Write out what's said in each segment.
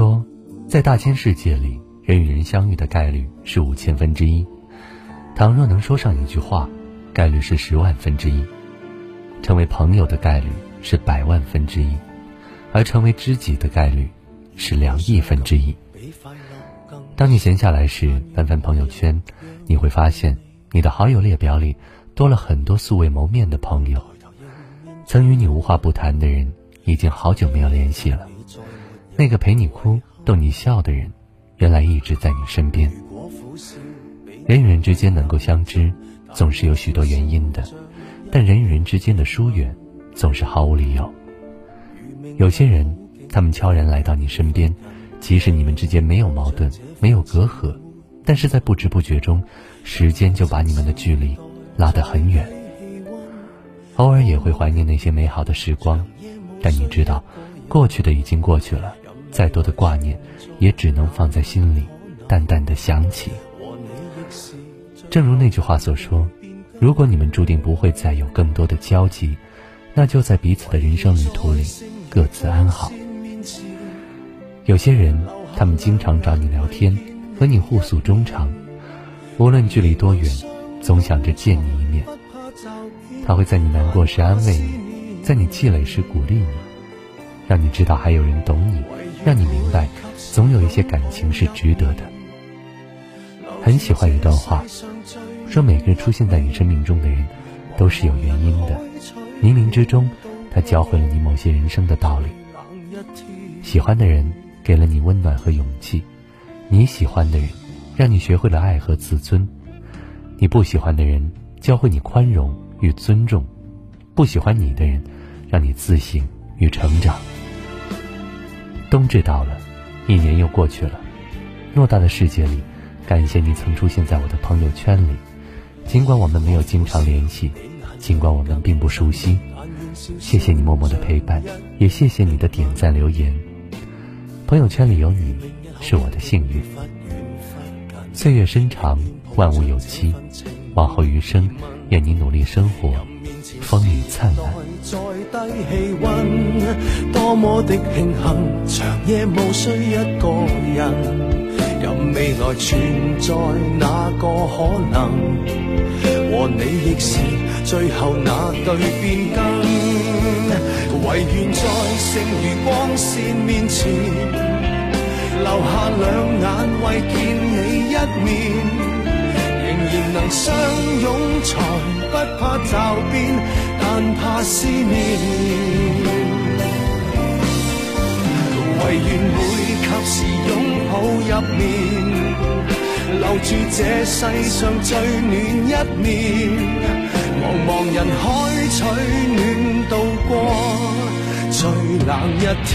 说，在大千世界里，人与人相遇的概率是五千分之一。倘若能说上一句话，概率是十万分之一。成为朋友的概率是百万分之一，而成为知己的概率是两亿分之一。当你闲下来时，翻翻朋友圈，你会发现你的好友列表里多了很多素未谋面的朋友。曾与你无话不谈的人，已经好久没有联系了。那个陪你哭、逗你笑的人，原来一直在你身边。人与人之间能够相知，总是有许多原因的。但人与人之间的疏远，总是毫无理由。有些人，他们悄然来到你身边，即使你们之间没有矛盾、没有隔阂，但是在不知不觉中，时间就把你们的距离拉得很远。偶尔也会怀念那些美好的时光，但你知道，过去的已经过去了，再多的挂念，也只能放在心里，淡淡的想起。正如那句话所说。如果你们注定不会再有更多的交集，那就在彼此的人生旅途里各自安好。有些人，他们经常找你聊天，和你互诉衷肠，无论距离多远，总想着见你一面。他会在你难过时安慰你，在你气馁时鼓励你，让你知道还有人懂你，让你明白，总有一些感情是值得的。很喜欢一段话。说每个人出现在你生命中的人，都是有原因的。冥冥之中，他教会了你某些人生的道理。喜欢的人给了你温暖和勇气，你喜欢的人让你学会了爱和自尊。你不喜欢的人教会你宽容与尊重，不喜欢你的人让你自省与成长。冬至到了，一年又过去了。偌大的世界里，感谢你曾出现在我的朋友圈里。尽管我们没有经常联系，尽管我们并不熟悉，谢谢你默默的陪伴，也谢谢你的点赞留言。朋友圈里有你，是我的幸运。岁月深长，万物有期，往后余生，愿你努力生活，风雨灿烂。多么的庆幸，长夜无需一个人。任未来存在哪个可能，和你亦是最后那对变更。唯愿在剩余光线面前，留下两眼为见你一面，仍然能相拥才不怕骤变，但怕思念。唯愿会及时拥抱入眠，留住这世上最暖一面。茫茫人海取暖，度过最冷一天。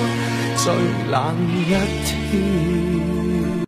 最冷一天。